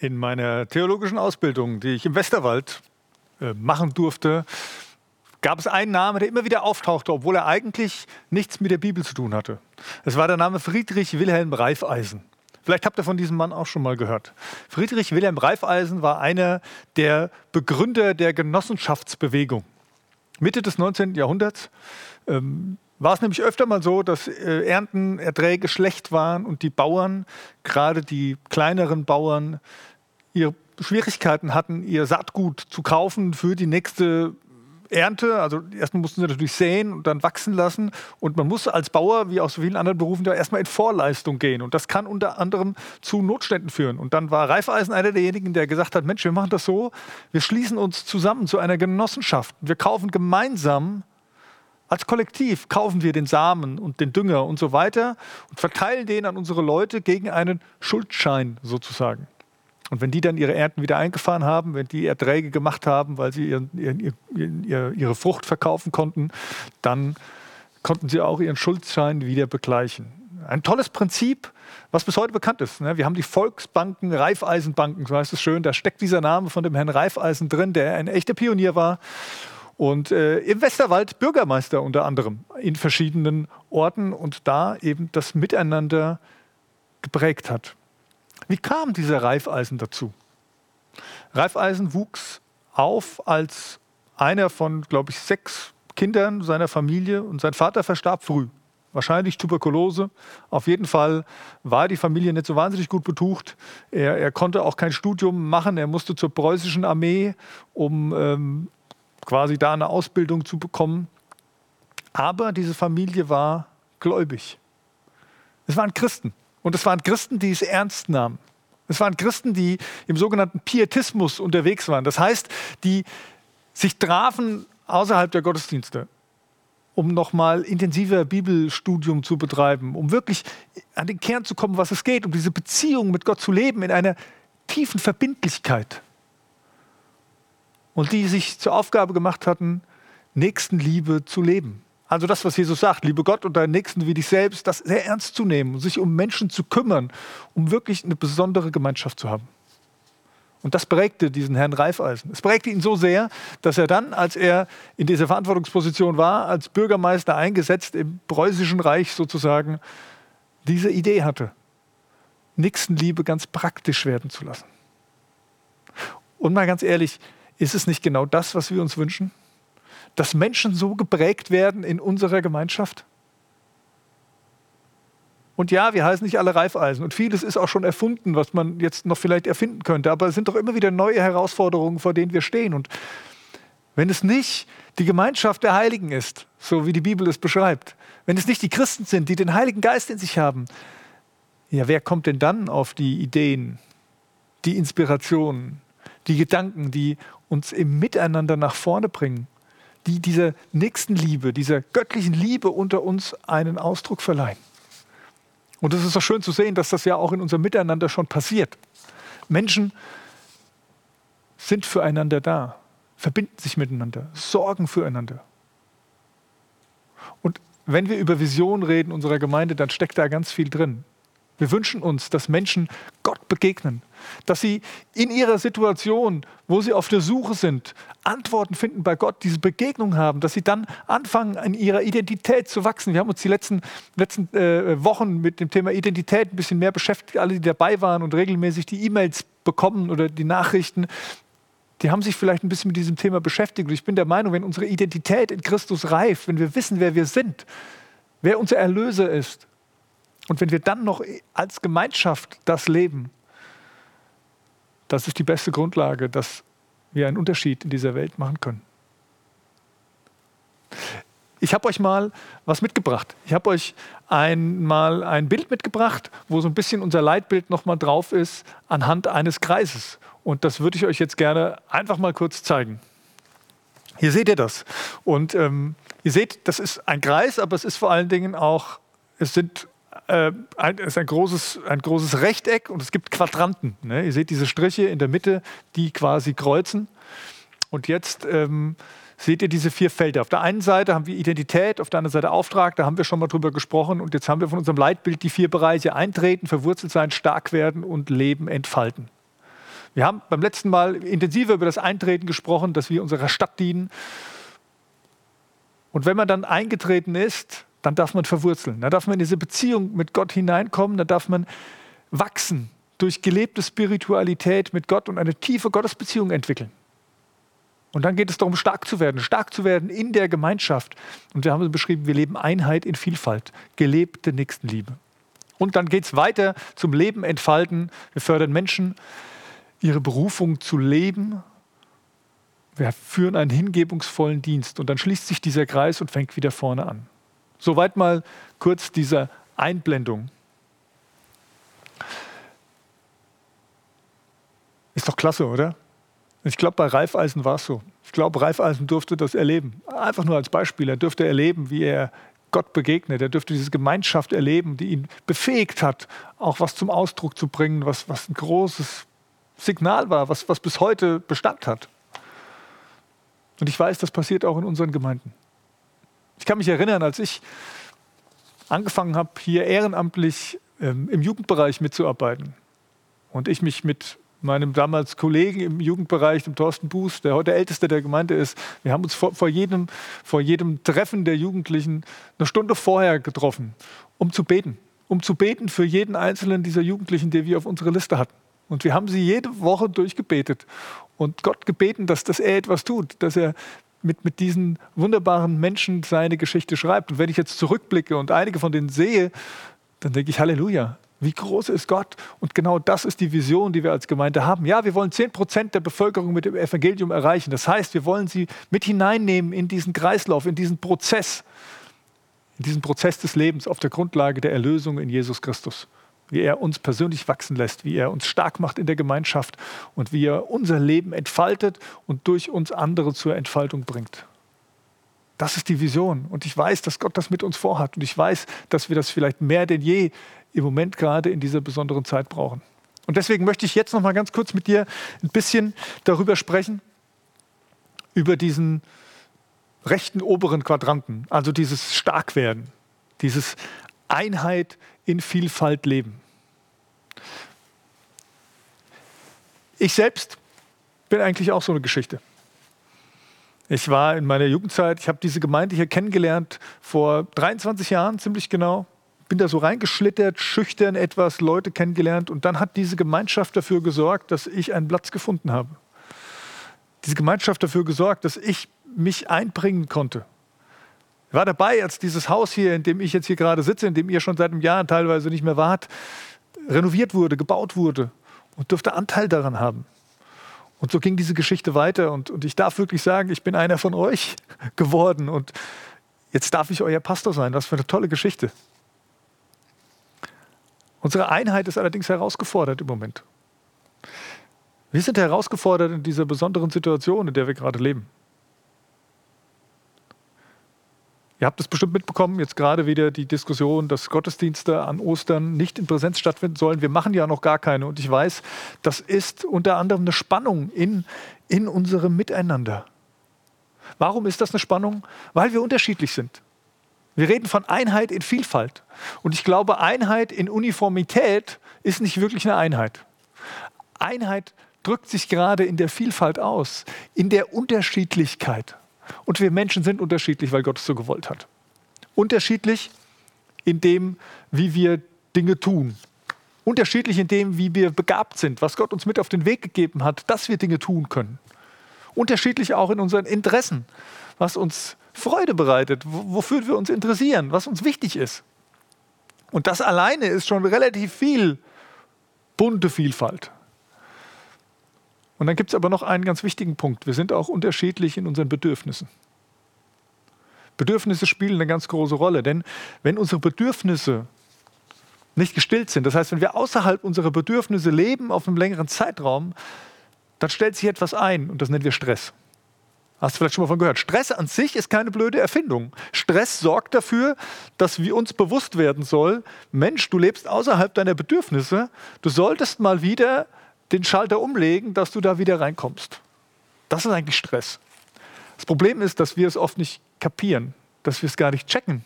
In meiner theologischen Ausbildung, die ich im Westerwald äh, machen durfte, gab es einen Namen, der immer wieder auftauchte, obwohl er eigentlich nichts mit der Bibel zu tun hatte. Es war der Name Friedrich Wilhelm Reifeisen. Vielleicht habt ihr von diesem Mann auch schon mal gehört. Friedrich Wilhelm Reifeisen war einer der Begründer der Genossenschaftsbewegung. Mitte des 19. Jahrhunderts ähm, war es nämlich öfter mal so, dass äh, Erntenerträge schlecht waren und die Bauern, gerade die kleineren Bauern, ihre Schwierigkeiten hatten, ihr Saatgut zu kaufen für die nächste Ernte. Also erstmal mussten sie natürlich säen und dann wachsen lassen. Und man muss als Bauer, wie auch so vielen anderen Berufen, da erstmal in Vorleistung gehen. Und das kann unter anderem zu Notständen führen. Und dann war Reifeisen einer derjenigen, der gesagt hat, Mensch, wir machen das so, wir schließen uns zusammen zu einer Genossenschaft. Wir kaufen gemeinsam als Kollektiv kaufen wir den Samen und den Dünger und so weiter und verteilen den an unsere Leute gegen einen Schuldschein sozusagen. Und wenn die dann ihre Ernten wieder eingefahren haben, wenn die Erträge gemacht haben, weil sie ihren, ihren, ihr, ihre Frucht verkaufen konnten, dann konnten sie auch ihren Schuldschein wieder begleichen. Ein tolles Prinzip, was bis heute bekannt ist. Ne? Wir haben die Volksbanken, Raiffeisenbanken, so heißt es schön. Da steckt dieser Name von dem Herrn Raiffeisen drin, der ein echter Pionier war. Und äh, im Westerwald Bürgermeister unter anderem in verschiedenen Orten und da eben das Miteinander geprägt hat. Wie kam dieser Reifeisen dazu? Reifeisen wuchs auf als einer von, glaube ich, sechs Kindern seiner Familie und sein Vater verstarb früh. Wahrscheinlich Tuberkulose. Auf jeden Fall war die Familie nicht so wahnsinnig gut betucht. Er, er konnte auch kein Studium machen. Er musste zur preußischen Armee, um ähm, quasi da eine Ausbildung zu bekommen. Aber diese Familie war gläubig. Es waren Christen. Und es waren Christen, die es ernst nahmen. Es waren Christen, die im sogenannten Pietismus unterwegs waren. Das heißt, die sich trafen außerhalb der Gottesdienste, um nochmal intensiver Bibelstudium zu betreiben, um wirklich an den Kern zu kommen, was es geht, um diese Beziehung mit Gott zu leben in einer tiefen Verbindlichkeit. Und die sich zur Aufgabe gemacht hatten, Nächstenliebe zu leben. Also das, was Jesus sagt, liebe Gott und deinen Nächsten wie dich selbst, das sehr ernst zu nehmen, sich um Menschen zu kümmern, um wirklich eine besondere Gemeinschaft zu haben. Und das prägte diesen Herrn Reifeisen. Es prägte ihn so sehr, dass er dann, als er in dieser Verantwortungsposition war, als Bürgermeister eingesetzt im preußischen Reich sozusagen, diese Idee hatte, Nächstenliebe ganz praktisch werden zu lassen. Und mal ganz ehrlich, ist es nicht genau das, was wir uns wünschen? Dass Menschen so geprägt werden in unserer Gemeinschaft? Und ja, wir heißen nicht alle Reifeisen. Und vieles ist auch schon erfunden, was man jetzt noch vielleicht erfinden könnte. Aber es sind doch immer wieder neue Herausforderungen, vor denen wir stehen. Und wenn es nicht die Gemeinschaft der Heiligen ist, so wie die Bibel es beschreibt, wenn es nicht die Christen sind, die den Heiligen Geist in sich haben, ja, wer kommt denn dann auf die Ideen, die Inspirationen, die Gedanken, die uns im Miteinander nach vorne bringen? Die dieser Nächstenliebe, dieser göttlichen Liebe unter uns einen Ausdruck verleihen. Und es ist doch schön zu sehen, dass das ja auch in unserem Miteinander schon passiert. Menschen sind füreinander da, verbinden sich miteinander, sorgen füreinander. Und wenn wir über Vision reden unserer Gemeinde, dann steckt da ganz viel drin. Wir wünschen uns, dass Menschen Gott begegnen, dass sie in ihrer Situation, wo sie auf der Suche sind, Antworten finden bei Gott, diese Begegnung haben, dass sie dann anfangen, in ihrer Identität zu wachsen. Wir haben uns die letzten, letzten äh, Wochen mit dem Thema Identität ein bisschen mehr beschäftigt. Alle, die dabei waren und regelmäßig die E-Mails bekommen oder die Nachrichten, die haben sich vielleicht ein bisschen mit diesem Thema beschäftigt. Und ich bin der Meinung, wenn unsere Identität in Christus reift, wenn wir wissen, wer wir sind, wer unser Erlöser ist, und wenn wir dann noch als Gemeinschaft das leben, das ist die beste Grundlage, dass wir einen Unterschied in dieser Welt machen können. Ich habe euch mal was mitgebracht. Ich habe euch einmal ein Bild mitgebracht, wo so ein bisschen unser Leitbild nochmal drauf ist, anhand eines Kreises. Und das würde ich euch jetzt gerne einfach mal kurz zeigen. Hier seht ihr das. Und ähm, ihr seht, das ist ein Kreis, aber es ist vor allen Dingen auch, es sind äh, ein, ist ein großes, ein großes Rechteck und es gibt Quadranten. Ne? Ihr seht diese Striche in der Mitte, die quasi kreuzen. Und jetzt ähm, seht ihr diese vier Felder. Auf der einen Seite haben wir Identität, auf der anderen Seite Auftrag, da haben wir schon mal drüber gesprochen. Und jetzt haben wir von unserem Leitbild die vier Bereiche eintreten, verwurzelt sein, stark werden und Leben entfalten. Wir haben beim letzten Mal intensiver über das Eintreten gesprochen, dass wir unserer Stadt dienen. Und wenn man dann eingetreten ist, dann darf man verwurzeln. Dann darf man in diese Beziehung mit Gott hineinkommen, dann darf man wachsen durch gelebte Spiritualität mit Gott und eine tiefe Gottesbeziehung entwickeln. Und dann geht es darum, stark zu werden, stark zu werden in der Gemeinschaft. Und wir haben es beschrieben, wir leben Einheit in Vielfalt, gelebte Nächstenliebe. Und dann geht es weiter zum Leben entfalten. Wir fördern Menschen, ihre Berufung zu leben. Wir führen einen hingebungsvollen Dienst. Und dann schließt sich dieser Kreis und fängt wieder vorne an. Soweit mal kurz diese Einblendung. Ist doch klasse, oder? Ich glaube, bei Raiffeisen war es so. Ich glaube, Raiffeisen durfte das erleben. Einfach nur als Beispiel. Er durfte erleben, wie er Gott begegnet. Er durfte diese Gemeinschaft erleben, die ihn befähigt hat, auch was zum Ausdruck zu bringen, was, was ein großes Signal war, was, was bis heute Bestand hat. Und ich weiß, das passiert auch in unseren Gemeinden. Ich kann mich erinnern, als ich angefangen habe, hier ehrenamtlich ähm, im Jugendbereich mitzuarbeiten und ich mich mit meinem damals Kollegen im Jugendbereich, dem Thorsten Buß, der heute älteste der Gemeinde ist, wir haben uns vor, vor, jedem, vor jedem Treffen der Jugendlichen eine Stunde vorher getroffen, um zu beten. Um zu beten für jeden einzelnen dieser Jugendlichen, die wir auf unserer Liste hatten. Und wir haben sie jede Woche durchgebetet und Gott gebeten, dass, dass er etwas tut, dass er mit, mit diesen wunderbaren Menschen seine Geschichte schreibt. Und wenn ich jetzt zurückblicke und einige von denen sehe, dann denke ich, Halleluja, wie groß ist Gott? Und genau das ist die Vision, die wir als Gemeinde haben. Ja, wir wollen 10 Prozent der Bevölkerung mit dem Evangelium erreichen. Das heißt, wir wollen sie mit hineinnehmen in diesen Kreislauf, in diesen Prozess, in diesen Prozess des Lebens auf der Grundlage der Erlösung in Jesus Christus. Wie er uns persönlich wachsen lässt, wie er uns stark macht in der Gemeinschaft und wie er unser Leben entfaltet und durch uns andere zur Entfaltung bringt. Das ist die Vision. Und ich weiß, dass Gott das mit uns vorhat. Und ich weiß, dass wir das vielleicht mehr denn je im Moment gerade in dieser besonderen Zeit brauchen. Und deswegen möchte ich jetzt noch mal ganz kurz mit dir ein bisschen darüber sprechen, über diesen rechten oberen Quadranten, also dieses Starkwerden, dieses Einheit in Vielfalt leben. Ich selbst bin eigentlich auch so eine Geschichte. Ich war in meiner Jugendzeit, ich habe diese Gemeinde hier kennengelernt vor 23 Jahren, ziemlich genau bin da so reingeschlittert, schüchtern etwas, Leute kennengelernt und dann hat diese Gemeinschaft dafür gesorgt, dass ich einen Platz gefunden habe. Diese Gemeinschaft dafür gesorgt, dass ich mich einbringen konnte. Ich war dabei, als dieses Haus hier, in dem ich jetzt hier gerade sitze, in dem ihr schon seit einem Jahr teilweise nicht mehr wart, renoviert wurde, gebaut wurde und durfte Anteil daran haben. Und so ging diese Geschichte weiter und, und ich darf wirklich sagen, ich bin einer von euch geworden und jetzt darf ich euer Pastor sein. Was für eine tolle Geschichte. Unsere Einheit ist allerdings herausgefordert im Moment. Wir sind herausgefordert in dieser besonderen Situation, in der wir gerade leben. Ihr habt es bestimmt mitbekommen, jetzt gerade wieder die Diskussion, dass Gottesdienste an Ostern nicht in Präsenz stattfinden sollen. Wir machen ja noch gar keine. Und ich weiß, das ist unter anderem eine Spannung in, in unserem Miteinander. Warum ist das eine Spannung? Weil wir unterschiedlich sind. Wir reden von Einheit in Vielfalt. Und ich glaube, Einheit in Uniformität ist nicht wirklich eine Einheit. Einheit drückt sich gerade in der Vielfalt aus, in der Unterschiedlichkeit. Und wir Menschen sind unterschiedlich, weil Gott es so gewollt hat. Unterschiedlich in dem, wie wir Dinge tun. Unterschiedlich in dem, wie wir begabt sind, was Gott uns mit auf den Weg gegeben hat, dass wir Dinge tun können. Unterschiedlich auch in unseren Interessen, was uns Freude bereitet, wofür wir uns interessieren, was uns wichtig ist. Und das alleine ist schon relativ viel bunte Vielfalt. Und dann gibt es aber noch einen ganz wichtigen Punkt. Wir sind auch unterschiedlich in unseren Bedürfnissen. Bedürfnisse spielen eine ganz große Rolle, denn wenn unsere Bedürfnisse nicht gestillt sind, das heißt, wenn wir außerhalb unserer Bedürfnisse leben auf einem längeren Zeitraum, dann stellt sich etwas ein und das nennen wir Stress. Hast du vielleicht schon mal von gehört. Stress an sich ist keine blöde Erfindung. Stress sorgt dafür, dass wir uns bewusst werden soll, Mensch, du lebst außerhalb deiner Bedürfnisse, du solltest mal wieder den Schalter umlegen, dass du da wieder reinkommst. Das ist eigentlich Stress. Das Problem ist, dass wir es oft nicht kapieren, dass wir es gar nicht checken,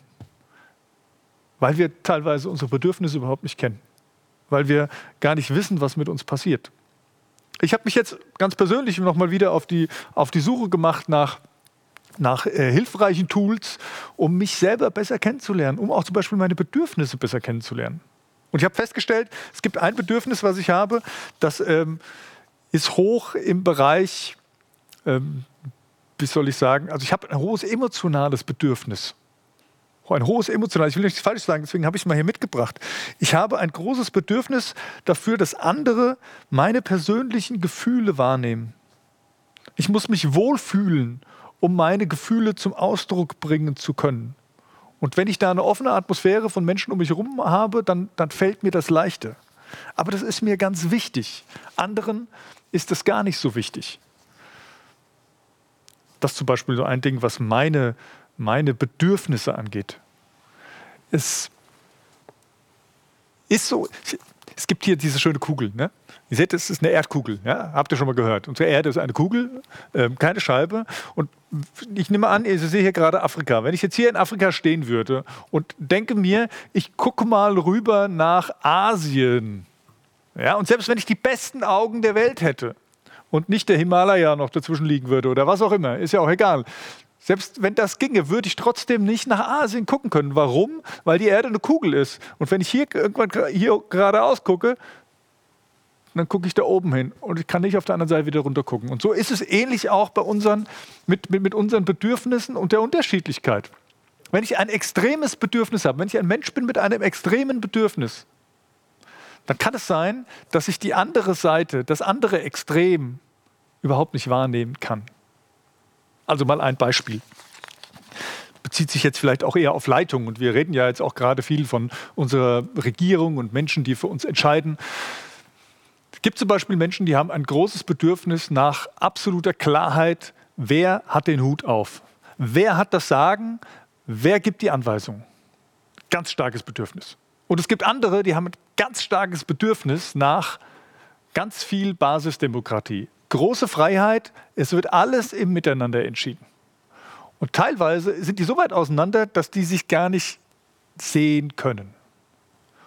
weil wir teilweise unsere Bedürfnisse überhaupt nicht kennen, weil wir gar nicht wissen, was mit uns passiert. ich habe mich jetzt ganz persönlich nochmal wieder auf die, auf die Suche gemacht nach, nach äh, hilfreichen Tools, um mich selber besser kennenzulernen, um auch zum Beispiel meine Bedürfnisse besser kennenzulernen. Und ich habe festgestellt, es gibt ein Bedürfnis, was ich habe, das ähm, ist hoch im Bereich, ähm, wie soll ich sagen, also ich habe ein hohes emotionales Bedürfnis. Ein hohes emotionales, ich will nichts falsch sagen, deswegen habe ich es mal hier mitgebracht. Ich habe ein großes Bedürfnis dafür, dass andere meine persönlichen Gefühle wahrnehmen. Ich muss mich wohlfühlen, um meine Gefühle zum Ausdruck bringen zu können. Und wenn ich da eine offene Atmosphäre von Menschen um mich herum habe, dann, dann fällt mir das leichter. Aber das ist mir ganz wichtig. Anderen ist das gar nicht so wichtig. Das ist zum Beispiel so ein Ding, was meine, meine Bedürfnisse angeht. Es ist so, es gibt hier diese schöne Kugel. Ne? Ihr seht, es ist eine Erdkugel. Ja? Habt ihr schon mal gehört? Unsere Erde ist eine Kugel, äh, keine Scheibe. Und ich nehme an, ich sehe hier gerade Afrika. Wenn ich jetzt hier in Afrika stehen würde und denke mir, ich gucke mal rüber nach Asien. Ja? Und selbst wenn ich die besten Augen der Welt hätte, und nicht der Himalaya noch dazwischen liegen würde oder was auch immer, ist ja auch egal. Selbst wenn das ginge, würde ich trotzdem nicht nach Asien gucken können. Warum? Weil die Erde eine Kugel ist. Und wenn ich hier irgendwann hier geradeaus gucke, dann gucke ich da oben hin und ich kann nicht auf der anderen Seite wieder runter gucken. Und so ist es ähnlich auch bei unseren, mit, mit, mit unseren Bedürfnissen und der Unterschiedlichkeit. Wenn ich ein extremes Bedürfnis habe, wenn ich ein Mensch bin mit einem extremen Bedürfnis, dann kann es sein, dass ich die andere Seite, das andere Extrem überhaupt nicht wahrnehmen kann. Also mal ein Beispiel. Bezieht sich jetzt vielleicht auch eher auf Leitung. Und wir reden ja jetzt auch gerade viel von unserer Regierung und Menschen, die für uns entscheiden. Es gibt zum Beispiel Menschen, die haben ein großes Bedürfnis nach absoluter Klarheit, wer hat den Hut auf? Wer hat das Sagen? Wer gibt die Anweisung? Ganz starkes Bedürfnis. Und es gibt andere, die haben ein ganz starkes Bedürfnis nach ganz viel Basisdemokratie große Freiheit, es wird alles im Miteinander entschieden. Und teilweise sind die so weit auseinander, dass die sich gar nicht sehen können.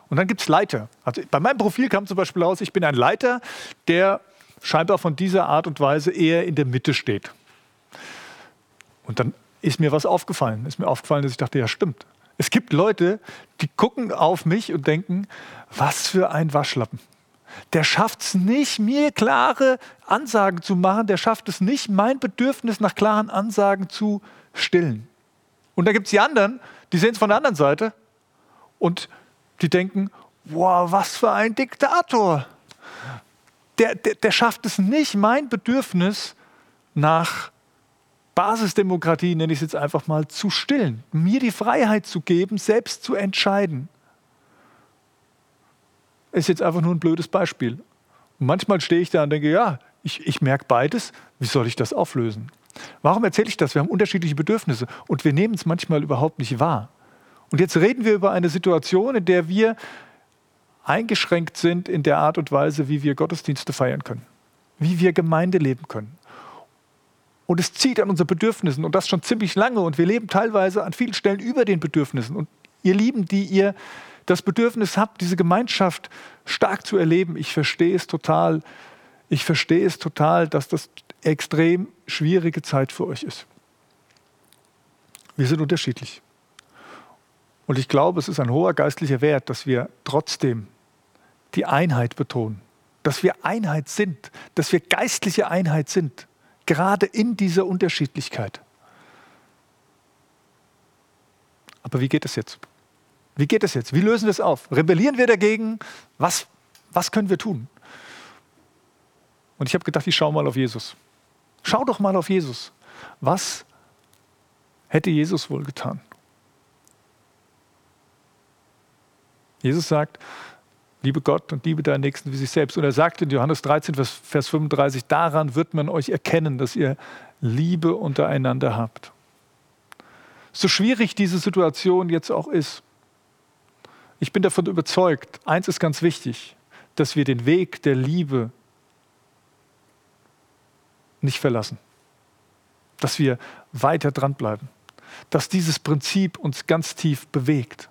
Und dann gibt es Leiter. Also bei meinem Profil kam zum Beispiel raus, ich bin ein Leiter, der scheinbar von dieser Art und Weise eher in der Mitte steht. Und dann ist mir was aufgefallen. Ist mir aufgefallen, dass ich dachte, ja stimmt. Es gibt Leute, die gucken auf mich und denken, was für ein Waschlappen der schafft es nicht, mir klare Ansagen zu machen, der schafft es nicht, mein Bedürfnis nach klaren Ansagen zu stillen. Und da gibt es die anderen, die sehen es von der anderen Seite und die denken, wow, was für ein Diktator. Der, der, der schafft es nicht, mein Bedürfnis nach Basisdemokratie, nenne ich es jetzt einfach mal, zu stillen, mir die Freiheit zu geben, selbst zu entscheiden ist jetzt einfach nur ein blödes Beispiel. Und manchmal stehe ich da und denke, ja, ich, ich merke beides, wie soll ich das auflösen? Warum erzähle ich das? Wir haben unterschiedliche Bedürfnisse und wir nehmen es manchmal überhaupt nicht wahr. Und jetzt reden wir über eine Situation, in der wir eingeschränkt sind in der Art und Weise, wie wir Gottesdienste feiern können, wie wir Gemeinde leben können. Und es zieht an unseren Bedürfnissen und das schon ziemlich lange und wir leben teilweise an vielen Stellen über den Bedürfnissen. Und ihr Lieben, die ihr das Bedürfnis habt, diese Gemeinschaft stark zu erleben, ich verstehe es total. Ich verstehe es total, dass das extrem schwierige Zeit für euch ist. Wir sind unterschiedlich. Und ich glaube, es ist ein hoher geistlicher Wert, dass wir trotzdem die Einheit betonen, dass wir Einheit sind, dass wir geistliche Einheit sind, gerade in dieser Unterschiedlichkeit. Aber wie geht es jetzt? Wie geht es jetzt? Wie lösen wir es auf? Rebellieren wir dagegen? Was, was können wir tun? Und ich habe gedacht, ich schaue mal auf Jesus. Schau doch mal auf Jesus. Was hätte Jesus wohl getan? Jesus sagt, liebe Gott und liebe deinen Nächsten wie sich selbst. Und er sagt in Johannes 13, Vers 35, daran wird man euch erkennen, dass ihr Liebe untereinander habt. So schwierig diese Situation jetzt auch ist, ich bin davon überzeugt, eins ist ganz wichtig, dass wir den Weg der Liebe nicht verlassen. Dass wir weiter dranbleiben. Dass dieses Prinzip uns ganz tief bewegt.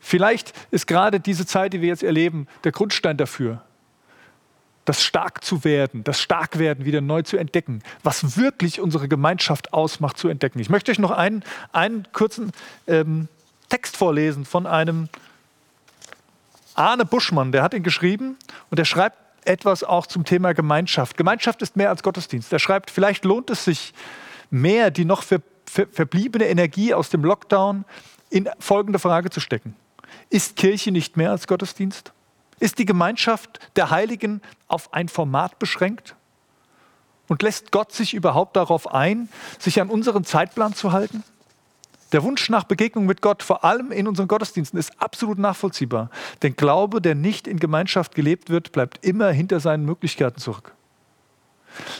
Vielleicht ist gerade diese Zeit, die wir jetzt erleben, der Grundstein dafür. das stark zu werden, das Starkwerden wieder neu zu entdecken, was wirklich unsere Gemeinschaft ausmacht, zu entdecken. Ich möchte euch noch einen, einen kurzen ähm, Text vorlesen von einem Arne Buschmann, der hat ihn geschrieben und der schreibt etwas auch zum Thema Gemeinschaft. Gemeinschaft ist mehr als Gottesdienst. Er schreibt, vielleicht lohnt es sich mehr, die noch ver, ver, verbliebene Energie aus dem Lockdown in folgende Frage zu stecken. Ist Kirche nicht mehr als Gottesdienst? Ist die Gemeinschaft der Heiligen auf ein Format beschränkt? Und lässt Gott sich überhaupt darauf ein, sich an unseren Zeitplan zu halten? Der Wunsch nach Begegnung mit Gott, vor allem in unseren Gottesdiensten, ist absolut nachvollziehbar. Denn Glaube, der nicht in Gemeinschaft gelebt wird, bleibt immer hinter seinen Möglichkeiten zurück.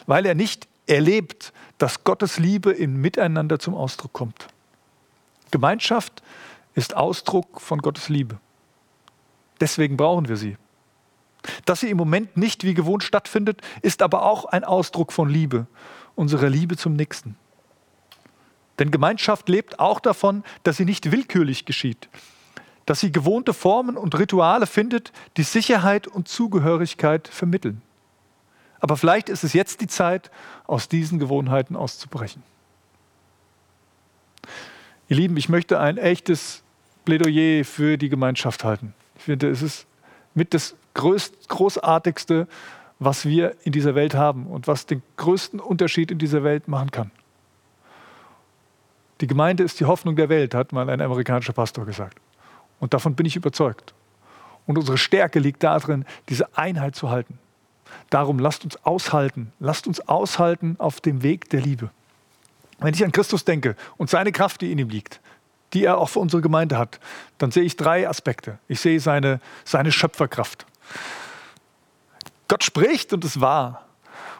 Weil er nicht erlebt, dass Gottes Liebe im Miteinander zum Ausdruck kommt. Gemeinschaft ist Ausdruck von Gottes Liebe. Deswegen brauchen wir sie. Dass sie im Moment nicht wie gewohnt stattfindet, ist aber auch ein Ausdruck von Liebe, unserer Liebe zum Nächsten. Denn Gemeinschaft lebt auch davon, dass sie nicht willkürlich geschieht, dass sie gewohnte Formen und Rituale findet, die Sicherheit und Zugehörigkeit vermitteln. Aber vielleicht ist es jetzt die Zeit, aus diesen Gewohnheiten auszubrechen. Ihr Lieben, ich möchte ein echtes Plädoyer für die Gemeinschaft halten. Ich finde, es ist mit das größt, großartigste, was wir in dieser Welt haben und was den größten Unterschied in dieser Welt machen kann. Die Gemeinde ist die Hoffnung der Welt, hat mal ein amerikanischer Pastor gesagt. Und davon bin ich überzeugt. Und unsere Stärke liegt darin, diese Einheit zu halten. Darum lasst uns aushalten, lasst uns aushalten auf dem Weg der Liebe. Wenn ich an Christus denke und seine Kraft, die in ihm liegt, die er auch für unsere Gemeinde hat, dann sehe ich drei Aspekte. Ich sehe seine, seine Schöpferkraft. Gott spricht und es war.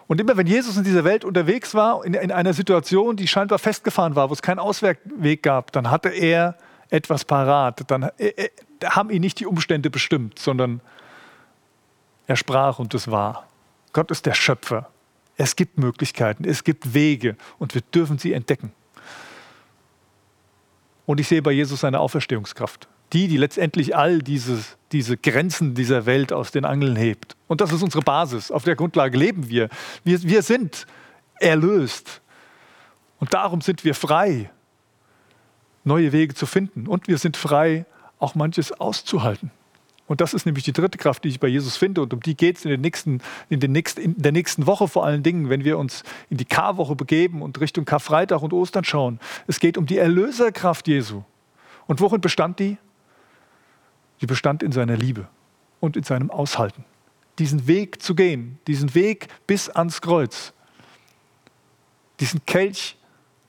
Und immer wenn Jesus in dieser Welt unterwegs war, in, in einer Situation, die scheinbar festgefahren war, wo es keinen Ausweg gab, dann hatte er etwas parat. Dann äh, äh, haben ihn nicht die Umstände bestimmt, sondern er sprach und es war. Gott ist der Schöpfer. Es gibt Möglichkeiten, es gibt Wege und wir dürfen sie entdecken. Und ich sehe bei Jesus seine Auferstehungskraft. Die, die letztendlich all dieses, diese Grenzen dieser Welt aus den Angeln hebt. Und das ist unsere Basis. Auf der Grundlage leben wir. Wir, wir sind erlöst. Und darum sind wir frei, neue Wege zu finden. Und wir sind frei, auch manches auszuhalten. Und das ist nämlich die dritte Kraft, die ich bei Jesus finde. Und um die geht es in, in, in der nächsten Woche vor allen Dingen, wenn wir uns in die Karwoche begeben und Richtung Karfreitag und Ostern schauen. Es geht um die Erlöserkraft Jesu. Und worin bestand die? Die bestand in seiner Liebe und in seinem Aushalten. Diesen Weg zu gehen, diesen Weg bis ans Kreuz, diesen Kelch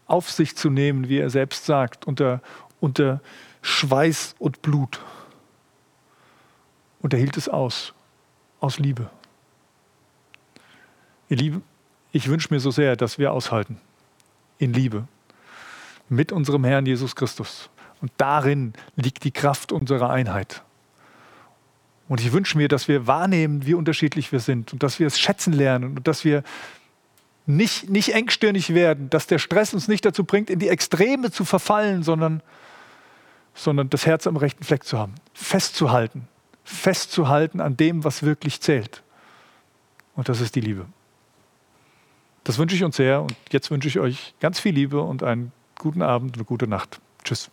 auf sich zu nehmen, wie er selbst sagt, unter, unter Schweiß und Blut. Und er hielt es aus, aus Liebe. Ihr Lieben, ich wünsche mir so sehr, dass wir aushalten, in Liebe, mit unserem Herrn Jesus Christus. Und darin liegt die Kraft unserer Einheit. Und ich wünsche mir, dass wir wahrnehmen, wie unterschiedlich wir sind und dass wir es schätzen lernen und dass wir nicht, nicht engstirnig werden, dass der Stress uns nicht dazu bringt, in die Extreme zu verfallen, sondern, sondern das Herz am rechten Fleck zu haben, festzuhalten, festzuhalten an dem, was wirklich zählt. Und das ist die Liebe. Das wünsche ich uns sehr und jetzt wünsche ich euch ganz viel Liebe und einen guten Abend und eine gute Nacht. Tschüss.